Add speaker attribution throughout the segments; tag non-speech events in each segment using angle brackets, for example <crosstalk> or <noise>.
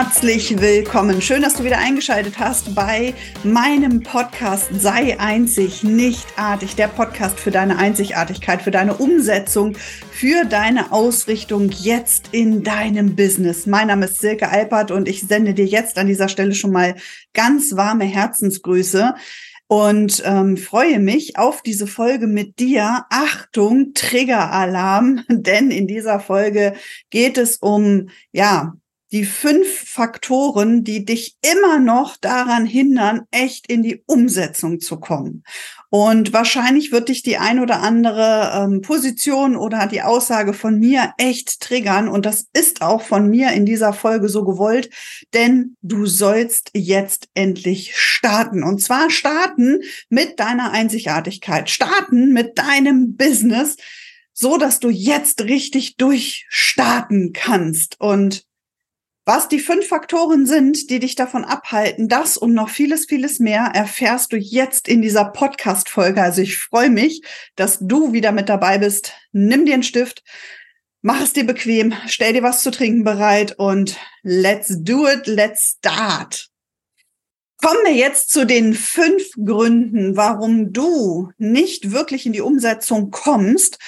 Speaker 1: Herzlich willkommen. Schön, dass du wieder eingeschaltet hast bei meinem Podcast Sei einzig, nicht artig. Der Podcast für deine Einzigartigkeit, für deine Umsetzung, für deine Ausrichtung jetzt in deinem Business. Mein Name ist Silke Alpert und ich sende dir jetzt an dieser Stelle schon mal ganz warme Herzensgrüße und ähm, freue mich auf diese Folge mit dir. Achtung, Triggeralarm, <laughs> denn in dieser Folge geht es um, ja, die fünf Faktoren, die dich immer noch daran hindern, echt in die Umsetzung zu kommen. Und wahrscheinlich wird dich die ein oder andere ähm, Position oder die Aussage von mir echt triggern. Und das ist auch von mir in dieser Folge so gewollt, denn du sollst jetzt endlich starten. Und zwar starten mit deiner Einzigartigkeit, starten mit deinem Business, so dass du jetzt richtig durchstarten kannst. Und was die fünf Faktoren sind, die dich davon abhalten, das und noch vieles, vieles mehr erfährst du jetzt in dieser Podcast-Folge. Also ich freue mich, dass du wieder mit dabei bist. Nimm dir einen Stift, mach es dir bequem, stell dir was zu trinken bereit und let's do it, let's start. Kommen wir jetzt zu den fünf Gründen, warum du nicht wirklich in die Umsetzung kommst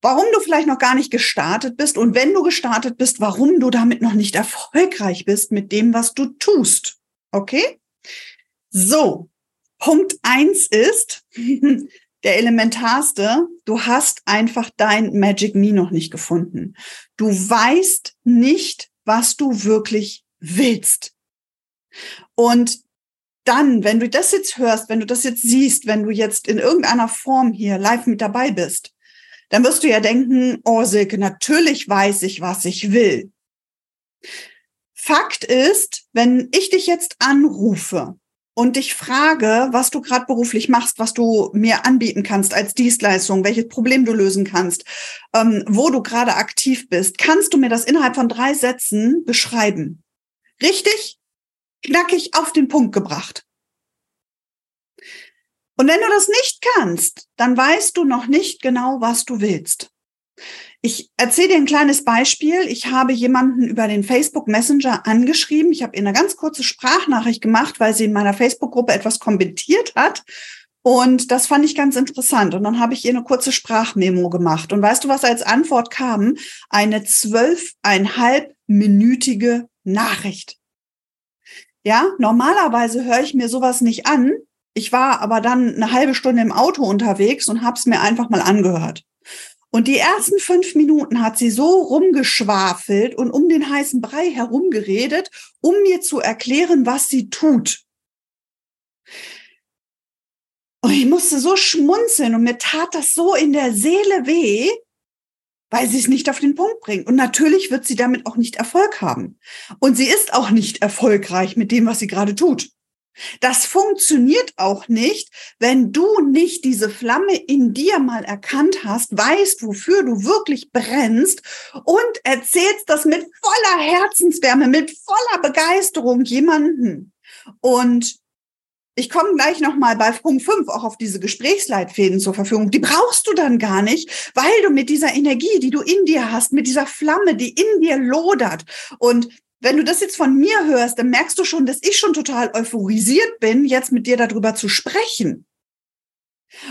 Speaker 1: warum du vielleicht noch gar nicht gestartet bist und wenn du gestartet bist, warum du damit noch nicht erfolgreich bist mit dem, was du tust. Okay? So, Punkt eins ist, <laughs> der elementarste, du hast einfach dein Magic Me noch nicht gefunden. Du weißt nicht, was du wirklich willst. Und dann, wenn du das jetzt hörst, wenn du das jetzt siehst, wenn du jetzt in irgendeiner Form hier live mit dabei bist, dann wirst du ja denken, oh Silke, natürlich weiß ich, was ich will. Fakt ist, wenn ich dich jetzt anrufe und dich frage, was du gerade beruflich machst, was du mir anbieten kannst als Dienstleistung, welches Problem du lösen kannst, ähm, wo du gerade aktiv bist, kannst du mir das innerhalb von drei Sätzen beschreiben. Richtig? Knackig auf den Punkt gebracht. Und wenn du das nicht kannst, dann weißt du noch nicht genau, was du willst. Ich erzähle dir ein kleines Beispiel. Ich habe jemanden über den Facebook Messenger angeschrieben. Ich habe ihr eine ganz kurze Sprachnachricht gemacht, weil sie in meiner Facebook-Gruppe etwas kommentiert hat. Und das fand ich ganz interessant. Und dann habe ich ihr eine kurze Sprachmemo gemacht. Und weißt du, was als Antwort kam? Eine zwölfeinhalbminütige Nachricht. Ja, normalerweise höre ich mir sowas nicht an, ich war aber dann eine halbe Stunde im Auto unterwegs und habe es mir einfach mal angehört. Und die ersten fünf Minuten hat sie so rumgeschwafelt und um den heißen Brei herumgeredet, um mir zu erklären, was sie tut. Und ich musste so schmunzeln und mir tat das so in der Seele weh, weil sie es nicht auf den Punkt bringt. Und natürlich wird sie damit auch nicht Erfolg haben. Und sie ist auch nicht erfolgreich mit dem, was sie gerade tut. Das funktioniert auch nicht, wenn du nicht diese Flamme in dir mal erkannt hast, weißt, wofür du wirklich brennst und erzählst das mit voller Herzenswärme, mit voller Begeisterung jemanden. Und ich komme gleich nochmal bei Punkt 5 auch auf diese Gesprächsleitfäden zur Verfügung. Die brauchst du dann gar nicht, weil du mit dieser Energie, die du in dir hast, mit dieser Flamme, die in dir lodert und wenn du das jetzt von mir hörst, dann merkst du schon, dass ich schon total euphorisiert bin, jetzt mit dir darüber zu sprechen.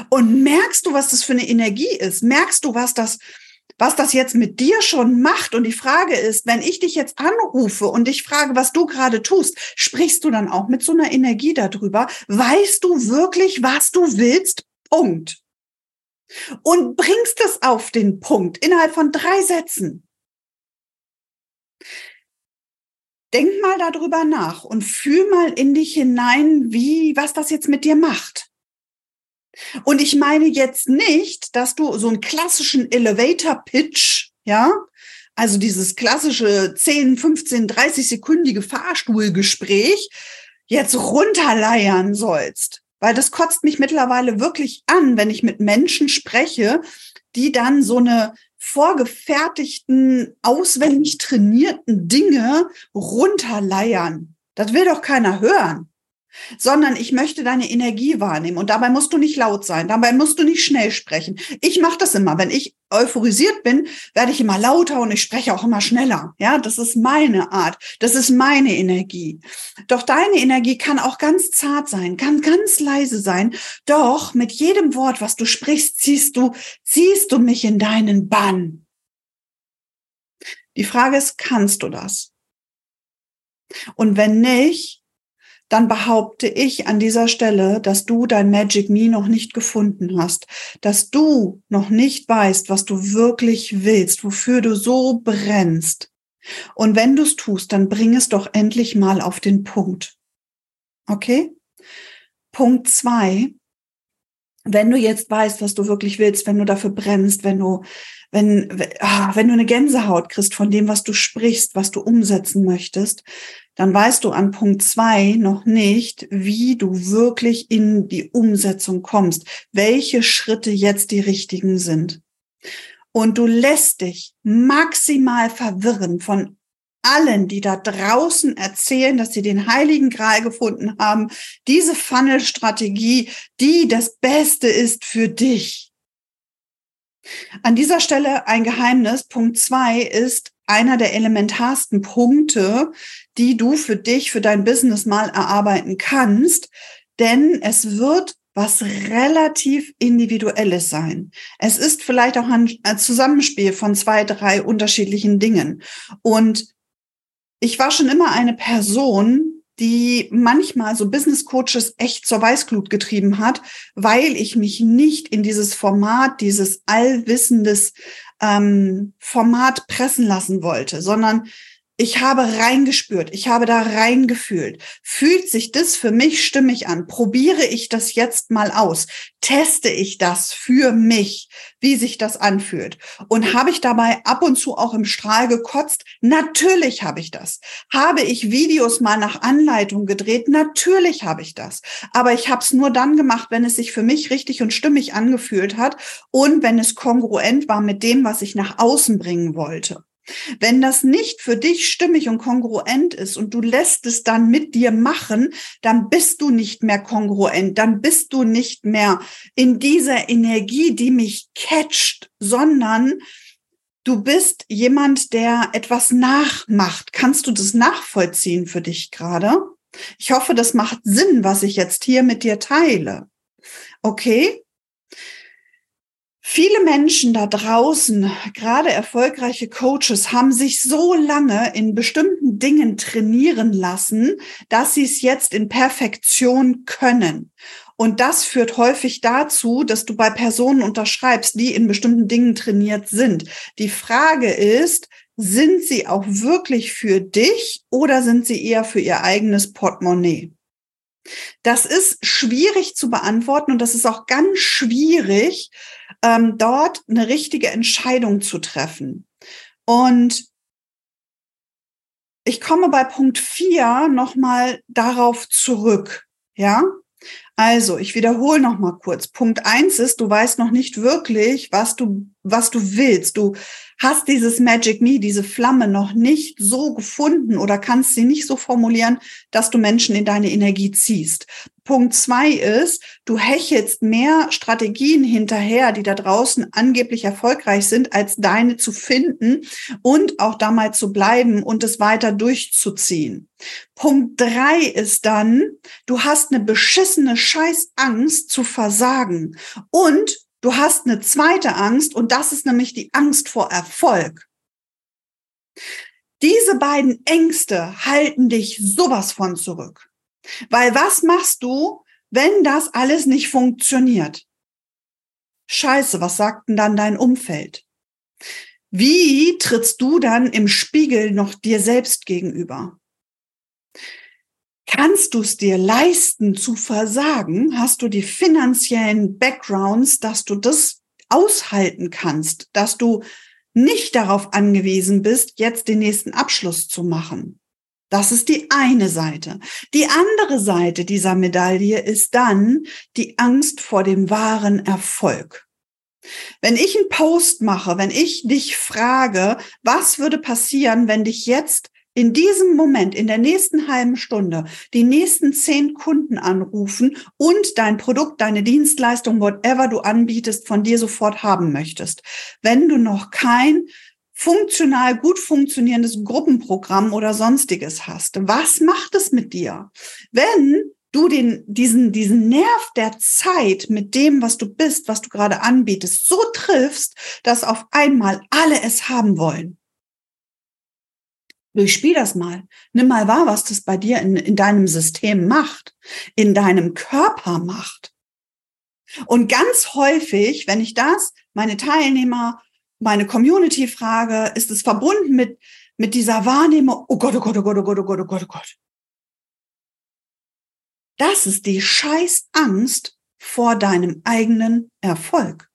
Speaker 1: Und merkst du, was das für eine Energie ist? Merkst du, was das, was das jetzt mit dir schon macht? Und die Frage ist, wenn ich dich jetzt anrufe und dich frage, was du gerade tust, sprichst du dann auch mit so einer Energie darüber? Weißt du wirklich, was du willst? Punkt. Und bringst es auf den Punkt innerhalb von drei Sätzen. Denk mal darüber nach und fühl mal in dich hinein, wie, was das jetzt mit dir macht. Und ich meine jetzt nicht, dass du so einen klassischen Elevator Pitch, ja, also dieses klassische 10, 15, 30 sekündige Fahrstuhlgespräch jetzt runterleiern sollst. Weil das kotzt mich mittlerweile wirklich an, wenn ich mit Menschen spreche, die dann so eine vorgefertigten, auswendig trainierten Dinge runterleiern. Das will doch keiner hören. Sondern ich möchte deine Energie wahrnehmen. Und dabei musst du nicht laut sein, dabei musst du nicht schnell sprechen. Ich mache das immer. Wenn ich euphorisiert bin, werde ich immer lauter und ich spreche auch immer schneller. Ja, das ist meine Art. Das ist meine Energie. Doch deine Energie kann auch ganz zart sein, kann ganz leise sein. Doch mit jedem Wort, was du sprichst, ziehst du, ziehst du mich in deinen Bann. Die Frage ist, kannst du das? Und wenn nicht, dann behaupte ich an dieser Stelle, dass du dein Magic Me noch nicht gefunden hast, dass du noch nicht weißt, was du wirklich willst, wofür du so brennst. Und wenn du es tust, dann bring es doch endlich mal auf den Punkt. Okay? Punkt zwei. Wenn du jetzt weißt, was du wirklich willst, wenn du dafür brennst, wenn du, wenn, ah, wenn du eine Gänsehaut kriegst von dem, was du sprichst, was du umsetzen möchtest, dann weißt du an Punkt zwei noch nicht, wie du wirklich in die Umsetzung kommst, welche Schritte jetzt die richtigen sind. Und du lässt dich maximal verwirren von allen, die da draußen erzählen, dass sie den heiligen Gral gefunden haben, diese Funnel-Strategie, die das Beste ist für dich. An dieser Stelle ein Geheimnis. Punkt zwei ist, einer der elementarsten Punkte, die du für dich, für dein Business mal erarbeiten kannst, denn es wird was relativ individuelles sein. Es ist vielleicht auch ein, Zusammenspiel von zwei, drei unterschiedlichen Dingen. Und ich war schon immer eine Person, die manchmal so Business Coaches echt zur Weißglut getrieben hat, weil ich mich nicht in dieses Format, dieses allwissendes ähm, Format pressen lassen wollte, sondern ich habe reingespürt, ich habe da reingefühlt. Fühlt sich das für mich stimmig an? Probiere ich das jetzt mal aus? Teste ich das für mich, wie sich das anfühlt? Und habe ich dabei ab und zu auch im Strahl gekotzt? Natürlich habe ich das. Habe ich Videos mal nach Anleitung gedreht? Natürlich habe ich das. Aber ich habe es nur dann gemacht, wenn es sich für mich richtig und stimmig angefühlt hat und wenn es kongruent war mit dem, was ich nach außen bringen wollte. Wenn das nicht für dich stimmig und kongruent ist und du lässt es dann mit dir machen, dann bist du nicht mehr kongruent, dann bist du nicht mehr in dieser Energie, die mich catcht, sondern du bist jemand, der etwas nachmacht. Kannst du das nachvollziehen für dich gerade? Ich hoffe, das macht Sinn, was ich jetzt hier mit dir teile. Okay? Viele Menschen da draußen, gerade erfolgreiche Coaches, haben sich so lange in bestimmten Dingen trainieren lassen, dass sie es jetzt in Perfektion können. Und das führt häufig dazu, dass du bei Personen unterschreibst, die in bestimmten Dingen trainiert sind. Die Frage ist, sind sie auch wirklich für dich oder sind sie eher für ihr eigenes Portemonnaie? Das ist schwierig zu beantworten und das ist auch ganz schwierig, ähm, dort eine richtige Entscheidung zu treffen. Und ich komme bei Punkt vier nochmal darauf zurück. Ja, also ich wiederhole nochmal kurz. Punkt eins ist, du weißt noch nicht wirklich, was du, was du willst. Du hast dieses Magic Me, diese Flamme noch nicht so gefunden oder kannst sie nicht so formulieren, dass du Menschen in deine Energie ziehst. Punkt zwei ist, du hechelst mehr Strategien hinterher, die da draußen angeblich erfolgreich sind, als deine zu finden und auch da mal zu bleiben und es weiter durchzuziehen. Punkt drei ist dann, du hast eine beschissene Scheißangst zu versagen und Du hast eine zweite Angst und das ist nämlich die Angst vor Erfolg. Diese beiden Ängste halten dich sowas von zurück. Weil was machst du, wenn das alles nicht funktioniert? Scheiße, was sagt denn dann dein Umfeld? Wie trittst du dann im Spiegel noch dir selbst gegenüber? Kannst du es dir leisten zu versagen? Hast du die finanziellen Backgrounds, dass du das aushalten kannst, dass du nicht darauf angewiesen bist, jetzt den nächsten Abschluss zu machen? Das ist die eine Seite. Die andere Seite dieser Medaille ist dann die Angst vor dem wahren Erfolg. Wenn ich einen Post mache, wenn ich dich frage, was würde passieren, wenn dich jetzt in diesem Moment, in der nächsten halben Stunde, die nächsten zehn Kunden anrufen und dein Produkt, deine Dienstleistung, whatever du anbietest, von dir sofort haben möchtest. Wenn du noch kein funktional gut funktionierendes Gruppenprogramm oder sonstiges hast. Was macht es mit dir? Wenn du den, diesen, diesen Nerv der Zeit mit dem, was du bist, was du gerade anbietest, so triffst, dass auf einmal alle es haben wollen. Durchspiel das mal. Nimm mal wahr, was das bei dir in, in deinem System macht, in deinem Körper macht. Und ganz häufig, wenn ich das meine Teilnehmer meine Community frage, ist es verbunden mit, mit dieser Wahrnehmung, oh Gott, oh Gott, oh Gott, oh Gott, oh Gott, oh Gott, oh Gott. Das ist die scheiß Angst vor deinem eigenen Erfolg.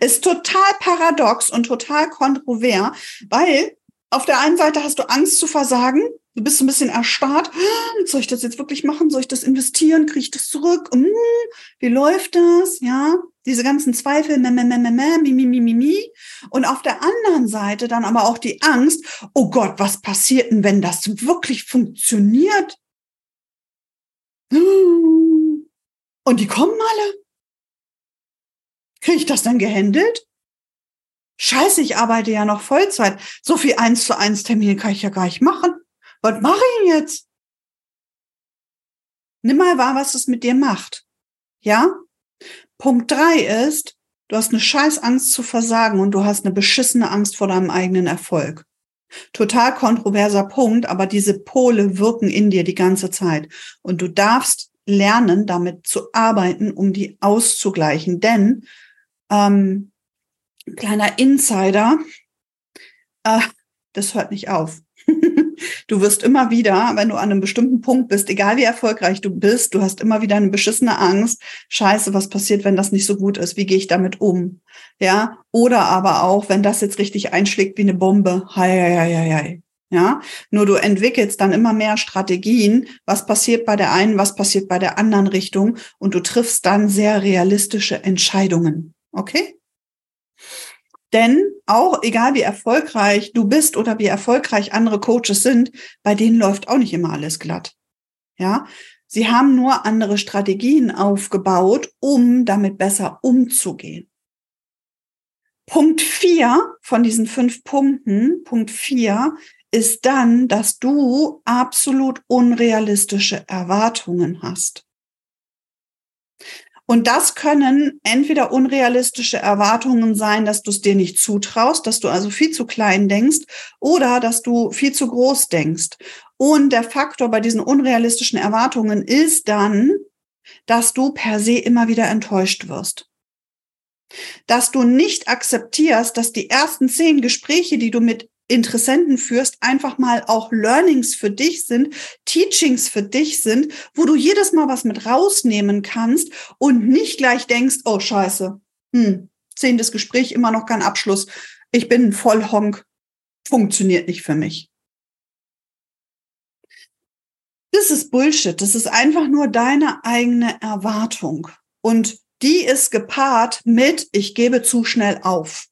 Speaker 1: Ist total paradox und total kontrovers, weil auf der einen Seite hast du Angst zu versagen, du bist so ein bisschen erstarrt. Soll ich das jetzt wirklich machen? Soll ich das investieren? Kriege ich das zurück? Hm, wie läuft das? Ja, diese ganzen Zweifel. Und auf der anderen Seite dann aber auch die Angst, oh Gott, was passiert denn, wenn das wirklich funktioniert? Und die kommen alle. Kriege ich das dann gehandelt? Scheiße, ich arbeite ja noch Vollzeit. So viel eins zu eins Termine kann ich ja gar nicht machen. Was mache ich jetzt? Nimm mal wahr, was es mit dir macht. Ja? Punkt drei ist, du hast eine scheiß Angst zu versagen und du hast eine beschissene Angst vor deinem eigenen Erfolg. Total kontroverser Punkt, aber diese Pole wirken in dir die ganze Zeit. Und du darfst lernen, damit zu arbeiten, um die auszugleichen. Denn, ähm, kleiner Insider, äh, das hört nicht auf. <laughs> du wirst immer wieder, wenn du an einem bestimmten Punkt bist, egal wie erfolgreich du bist, du hast immer wieder eine beschissene Angst. Scheiße, was passiert, wenn das nicht so gut ist? Wie gehe ich damit um? Ja, oder aber auch, wenn das jetzt richtig einschlägt wie eine Bombe. Hei, hei, hei, hei. Ja, nur du entwickelst dann immer mehr Strategien. Was passiert bei der einen, was passiert bei der anderen Richtung? Und du triffst dann sehr realistische Entscheidungen. Okay? Denn auch egal wie erfolgreich du bist oder wie erfolgreich andere Coaches sind, bei denen läuft auch nicht immer alles glatt. Ja, sie haben nur andere Strategien aufgebaut, um damit besser umzugehen. Punkt vier von diesen fünf Punkten, Punkt vier ist dann, dass du absolut unrealistische Erwartungen hast. Und das können entweder unrealistische Erwartungen sein, dass du es dir nicht zutraust, dass du also viel zu klein denkst oder dass du viel zu groß denkst. Und der Faktor bei diesen unrealistischen Erwartungen ist dann, dass du per se immer wieder enttäuscht wirst. Dass du nicht akzeptierst, dass die ersten zehn Gespräche, die du mit Interessenten führst, einfach mal auch Learnings für dich sind, Teachings für dich sind, wo du jedes Mal was mit rausnehmen kannst und nicht gleich denkst, oh scheiße, hm, zehntes Gespräch, immer noch kein Abschluss, ich bin voll Honk, funktioniert nicht für mich. Das ist Bullshit. Das ist einfach nur deine eigene Erwartung. Und die ist gepaart mit, ich gebe zu schnell auf.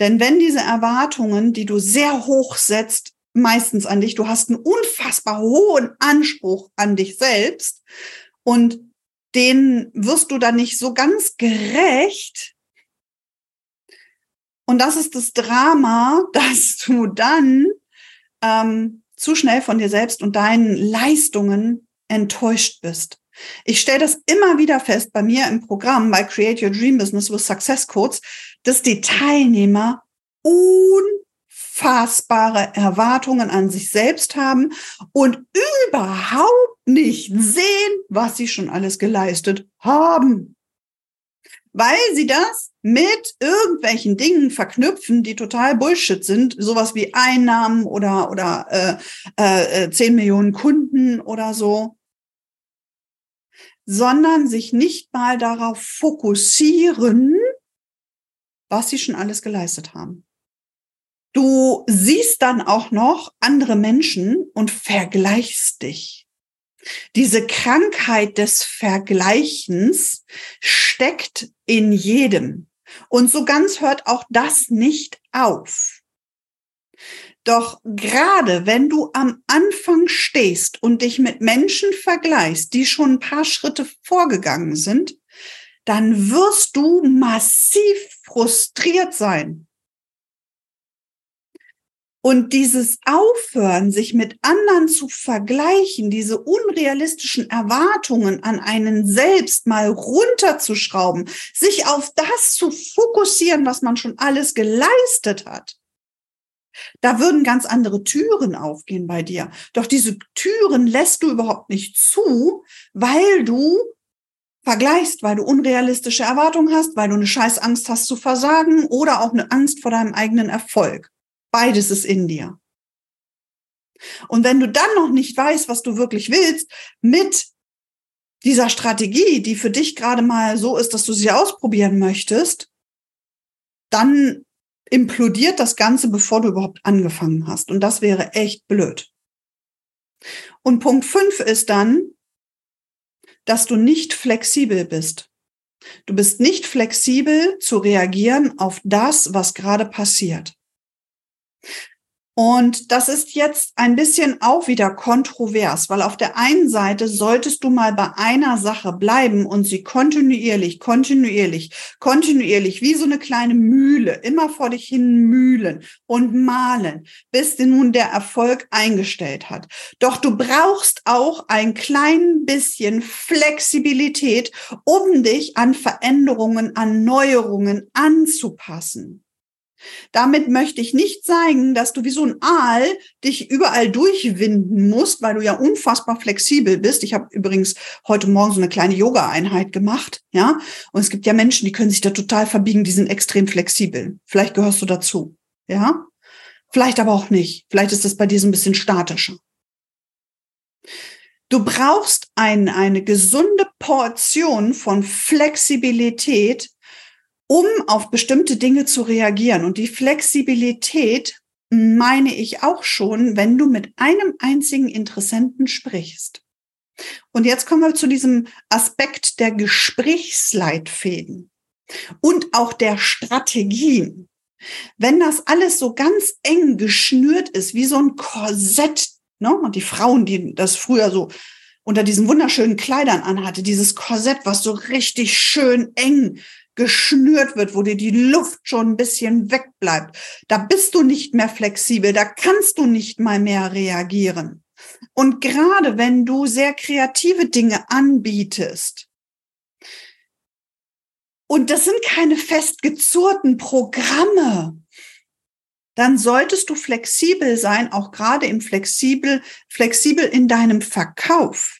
Speaker 1: Denn wenn diese Erwartungen, die du sehr hoch setzt, meistens an dich, du hast einen unfassbar hohen Anspruch an dich selbst und den wirst du dann nicht so ganz gerecht. Und das ist das Drama, <laughs> dass du dann ähm, zu schnell von dir selbst und deinen Leistungen enttäuscht bist. Ich stelle das immer wieder fest bei mir im Programm bei Create Your Dream Business with Success Codes, dass die Teilnehmer unfassbare Erwartungen an sich selbst haben und überhaupt nicht sehen, was sie schon alles geleistet haben. Weil sie das mit irgendwelchen Dingen verknüpfen, die total Bullshit sind, sowas wie Einnahmen oder oder äh, äh, 10 Millionen Kunden oder so sondern sich nicht mal darauf fokussieren, was sie schon alles geleistet haben. Du siehst dann auch noch andere Menschen und vergleichst dich. Diese Krankheit des Vergleichens steckt in jedem. Und so ganz hört auch das nicht auf. Doch gerade wenn du am Anfang stehst und dich mit Menschen vergleichst, die schon ein paar Schritte vorgegangen sind, dann wirst du massiv frustriert sein. Und dieses Aufhören, sich mit anderen zu vergleichen, diese unrealistischen Erwartungen an einen selbst mal runterzuschrauben, sich auf das zu fokussieren, was man schon alles geleistet hat, da würden ganz andere Türen aufgehen bei dir. Doch diese Türen lässt du überhaupt nicht zu, weil du vergleichst, weil du unrealistische Erwartungen hast, weil du eine scheiß Angst hast zu versagen oder auch eine Angst vor deinem eigenen Erfolg. Beides ist in dir. Und wenn du dann noch nicht weißt, was du wirklich willst, mit dieser Strategie, die für dich gerade mal so ist, dass du sie ausprobieren möchtest, dann implodiert das Ganze, bevor du überhaupt angefangen hast. Und das wäre echt blöd. Und Punkt fünf ist dann, dass du nicht flexibel bist. Du bist nicht flexibel zu reagieren auf das, was gerade passiert. Und das ist jetzt ein bisschen auch wieder kontrovers, weil auf der einen Seite solltest du mal bei einer Sache bleiben und sie kontinuierlich, kontinuierlich, kontinuierlich wie so eine kleine Mühle immer vor dich hin mühlen und malen, bis dir nun der Erfolg eingestellt hat. Doch du brauchst auch ein klein bisschen Flexibilität, um dich an Veränderungen, an Neuerungen anzupassen. Damit möchte ich nicht zeigen, dass du wie so ein Aal dich überall durchwinden musst, weil du ja unfassbar flexibel bist. Ich habe übrigens heute Morgen so eine kleine Yoga-Einheit gemacht, ja. Und es gibt ja Menschen, die können sich da total verbiegen, die sind extrem flexibel. Vielleicht gehörst du dazu, ja. Vielleicht aber auch nicht. Vielleicht ist das bei dir so ein bisschen statischer. Du brauchst ein, eine gesunde Portion von Flexibilität, um auf bestimmte Dinge zu reagieren. Und die Flexibilität meine ich auch schon, wenn du mit einem einzigen Interessenten sprichst. Und jetzt kommen wir zu diesem Aspekt der Gesprächsleitfäden und auch der Strategien. Wenn das alles so ganz eng geschnürt ist, wie so ein Korsett, ne? und die Frauen, die das früher so unter diesen wunderschönen Kleidern anhatte, dieses Korsett, was so richtig schön eng geschnürt wird, wo dir die Luft schon ein bisschen wegbleibt. Da bist du nicht mehr flexibel, da kannst du nicht mal mehr reagieren. Und gerade wenn du sehr kreative Dinge anbietest, und das sind keine festgezurrten Programme, dann solltest du flexibel sein, auch gerade im flexibel, flexibel in deinem Verkauf.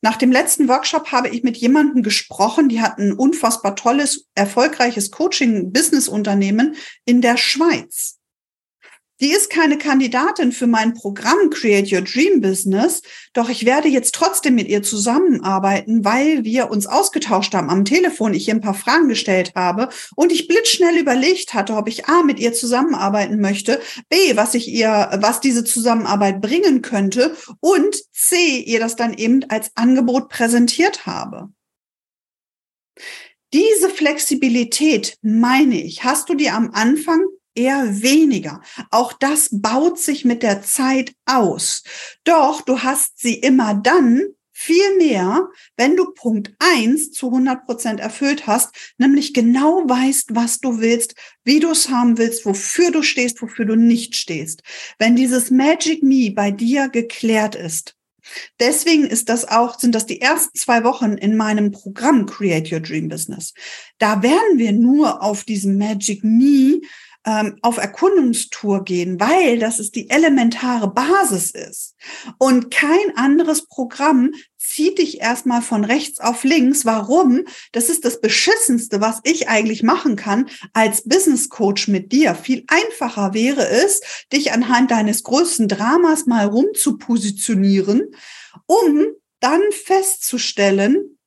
Speaker 1: Nach dem letzten Workshop habe ich mit jemandem gesprochen, die hat ein unfassbar tolles, erfolgreiches Coaching-Business-Unternehmen in der Schweiz. Die ist keine Kandidatin für mein Programm Create Your Dream Business, doch ich werde jetzt trotzdem mit ihr zusammenarbeiten, weil wir uns ausgetauscht haben am Telefon, ich ihr ein paar Fragen gestellt habe und ich blitzschnell überlegt hatte, ob ich A mit ihr zusammenarbeiten möchte, B, was ich ihr, was diese Zusammenarbeit bringen könnte und C, ihr das dann eben als Angebot präsentiert habe. Diese Flexibilität, meine ich, hast du dir am Anfang eher weniger. Auch das baut sich mit der Zeit aus. Doch du hast sie immer dann viel mehr, wenn du Punkt eins zu 100 Prozent erfüllt hast, nämlich genau weißt, was du willst, wie du es haben willst, wofür du stehst, wofür du nicht stehst. Wenn dieses Magic Me bei dir geklärt ist. Deswegen ist das auch, sind das die ersten zwei Wochen in meinem Programm Create Your Dream Business. Da werden wir nur auf diesem Magic Me ähm, auf Erkundungstour gehen, weil das ist die elementare Basis ist. Und kein anderes Programm zieht dich erstmal von rechts auf links. Warum? Das ist das Beschissenste, was ich eigentlich machen kann als Business Coach mit dir. Viel einfacher wäre es, dich anhand deines größten Dramas mal rumzupositionieren, um dann festzustellen,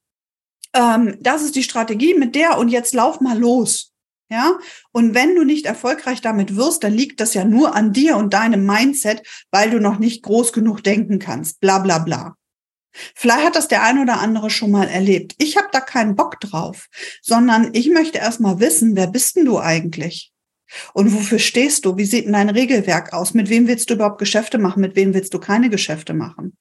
Speaker 1: ähm, das ist die Strategie mit der und jetzt lauf mal los. Ja, und wenn du nicht erfolgreich damit wirst, dann liegt das ja nur an dir und deinem Mindset, weil du noch nicht groß genug denken kannst. Bla bla bla. Vielleicht hat das der ein oder andere schon mal erlebt. Ich habe da keinen Bock drauf, sondern ich möchte erst mal wissen, wer bist denn du eigentlich? Und wofür stehst du? Wie sieht denn dein Regelwerk aus? Mit wem willst du überhaupt Geschäfte machen? Mit wem willst du keine Geschäfte machen?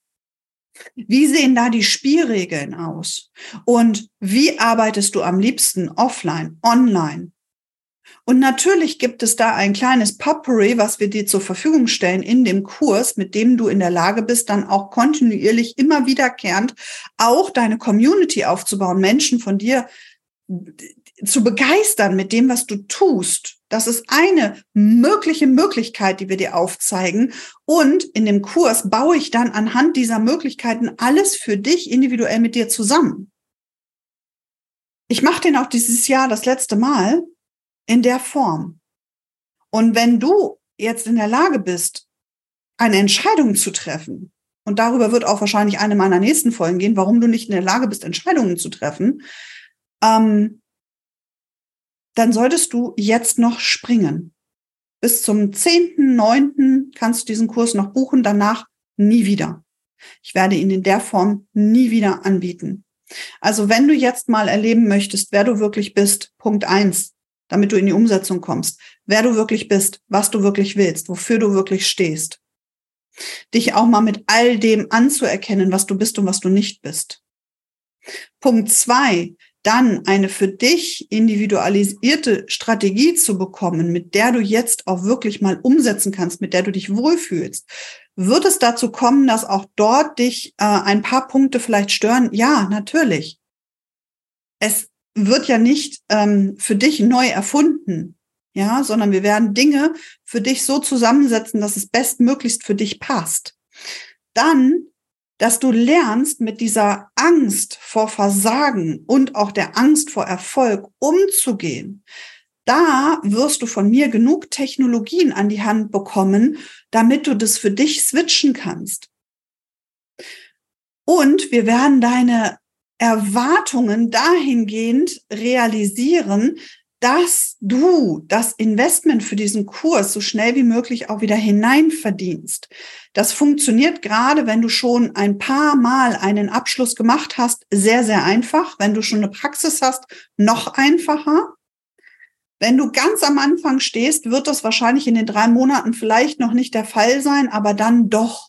Speaker 1: Wie sehen da die Spielregeln aus? Und wie arbeitest du am liebsten offline, online? Und natürlich gibt es da ein kleines Potpourri, was wir dir zur Verfügung stellen in dem Kurs, mit dem du in der Lage bist, dann auch kontinuierlich immer wiederkehrend auch deine Community aufzubauen, Menschen von dir zu begeistern mit dem, was du tust. Das ist eine mögliche Möglichkeit, die wir dir aufzeigen. Und in dem Kurs baue ich dann anhand dieser Möglichkeiten alles für dich individuell mit dir zusammen. Ich mache den auch dieses Jahr das letzte Mal in der Form. Und wenn du jetzt in der Lage bist, eine Entscheidung zu treffen, und darüber wird auch wahrscheinlich eine meiner nächsten Folgen gehen, warum du nicht in der Lage bist, Entscheidungen zu treffen, ähm, dann solltest du jetzt noch springen. Bis zum 10.9. kannst du diesen Kurs noch buchen, danach nie wieder. Ich werde ihn in der Form nie wieder anbieten. Also wenn du jetzt mal erleben möchtest, wer du wirklich bist, Punkt eins, damit du in die Umsetzung kommst, wer du wirklich bist, was du wirklich willst, wofür du wirklich stehst. Dich auch mal mit all dem anzuerkennen, was du bist und was du nicht bist. Punkt zwei, dann eine für dich individualisierte Strategie zu bekommen, mit der du jetzt auch wirklich mal umsetzen kannst, mit der du dich wohlfühlst. Wird es dazu kommen, dass auch dort dich äh, ein paar Punkte vielleicht stören? Ja, natürlich. Es wird ja nicht ähm, für dich neu erfunden, ja, sondern wir werden Dinge für dich so zusammensetzen, dass es bestmöglichst für dich passt. Dann, dass du lernst, mit dieser Angst vor Versagen und auch der Angst vor Erfolg umzugehen. Da wirst du von mir genug Technologien an die Hand bekommen, damit du das für dich switchen kannst. Und wir werden deine Erwartungen dahingehend realisieren, dass du das Investment für diesen Kurs so schnell wie möglich auch wieder hineinverdienst. Das funktioniert gerade, wenn du schon ein paar Mal einen Abschluss gemacht hast, sehr, sehr einfach. Wenn du schon eine Praxis hast, noch einfacher. Wenn du ganz am Anfang stehst, wird das wahrscheinlich in den drei Monaten vielleicht noch nicht der Fall sein, aber dann doch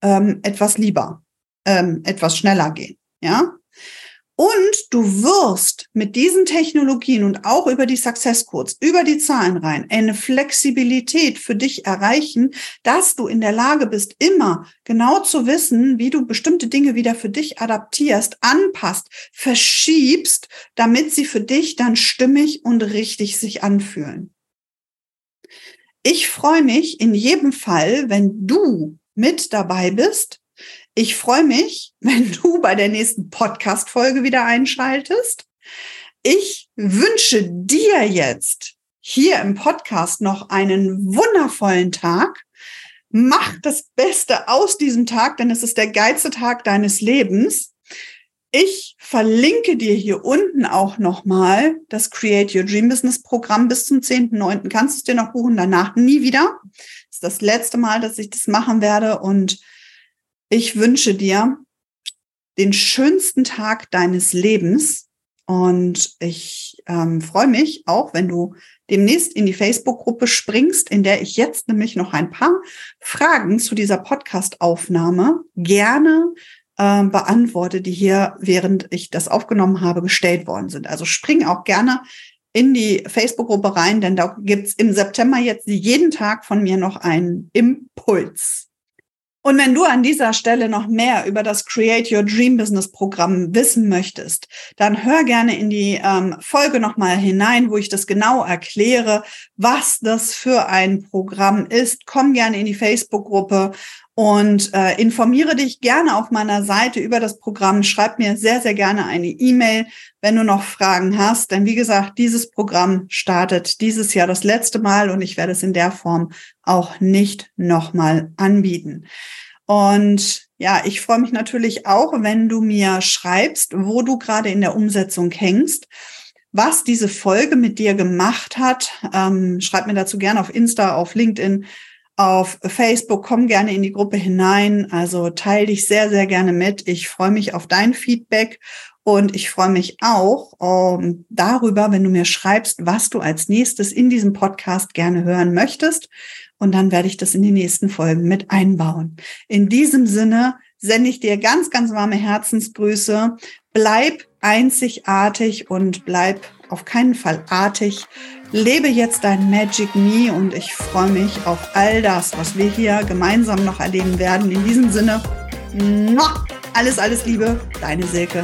Speaker 1: ähm, etwas lieber, ähm, etwas schneller gehen. Ja, und du wirst mit diesen Technologien und auch über die Success Codes, über die Zahlen rein, eine Flexibilität für dich erreichen, dass du in der Lage bist, immer genau zu wissen, wie du bestimmte Dinge wieder für dich adaptierst, anpasst, verschiebst, damit sie für dich dann stimmig und richtig sich anfühlen. Ich freue mich in jedem Fall, wenn du mit dabei bist ich freue mich, <laughs> wenn du bei der nächsten Podcast-Folge wieder einschaltest. Ich wünsche dir jetzt hier im Podcast noch einen wundervollen Tag. Mach das Beste aus diesem Tag, denn es ist der geilste Tag deines Lebens. Ich verlinke dir hier unten auch nochmal das Create Your Dream Business Programm bis zum 10.9. Kannst du es dir noch buchen, danach nie wieder. Das ist das letzte Mal, dass ich das machen werde und ich wünsche dir den schönsten Tag deines Lebens und ich ähm, freue mich auch, wenn du demnächst in die Facebook-Gruppe springst, in der ich jetzt nämlich noch ein paar Fragen zu dieser Podcast-Aufnahme gerne äh, beantworte, die hier, während ich das aufgenommen habe, gestellt worden sind. Also spring auch gerne in die Facebook-Gruppe rein, denn da gibt's im September jetzt jeden Tag von mir noch einen Impuls. Und wenn du an dieser Stelle noch mehr über das Create Your Dream Business Programm wissen möchtest, dann hör gerne in die ähm, Folge nochmal hinein, wo ich das genau erkläre, was das für ein Programm ist. Komm gerne in die Facebook-Gruppe und äh, informiere dich gerne auf meiner Seite über das Programm. Schreib mir sehr, sehr gerne eine E-Mail, wenn du noch Fragen hast. Denn wie gesagt, dieses Programm startet dieses Jahr das letzte Mal und ich werde es in der Form auch nicht nochmal anbieten. Und ja, ich freue mich natürlich auch, wenn du mir schreibst, wo du gerade in der Umsetzung hängst was diese Folge mit dir gemacht hat. Ähm, schreib mir dazu gerne auf Insta, auf LinkedIn, auf Facebook. Komm gerne in die Gruppe hinein. Also teile dich sehr, sehr gerne mit. Ich freue mich auf dein Feedback Und ich freue mich auch um, ähm, darüber, wenn du mir schreibst, was du als nächstes in diesem Podcast gerne hören möchtest. Und dann werde ich das in die nächsten Folgen mit einbauen. In diesem Sinne sende ich dir ganz, ganz warme Herzensgrüße. Bleib einzigartig und bleib auf keinen Fall artig. Lebe jetzt dein Magic Me und ich freue mich auf all das, was wir hier gemeinsam noch erleben werden. In diesem Sinne, alles, alles Liebe, deine Silke.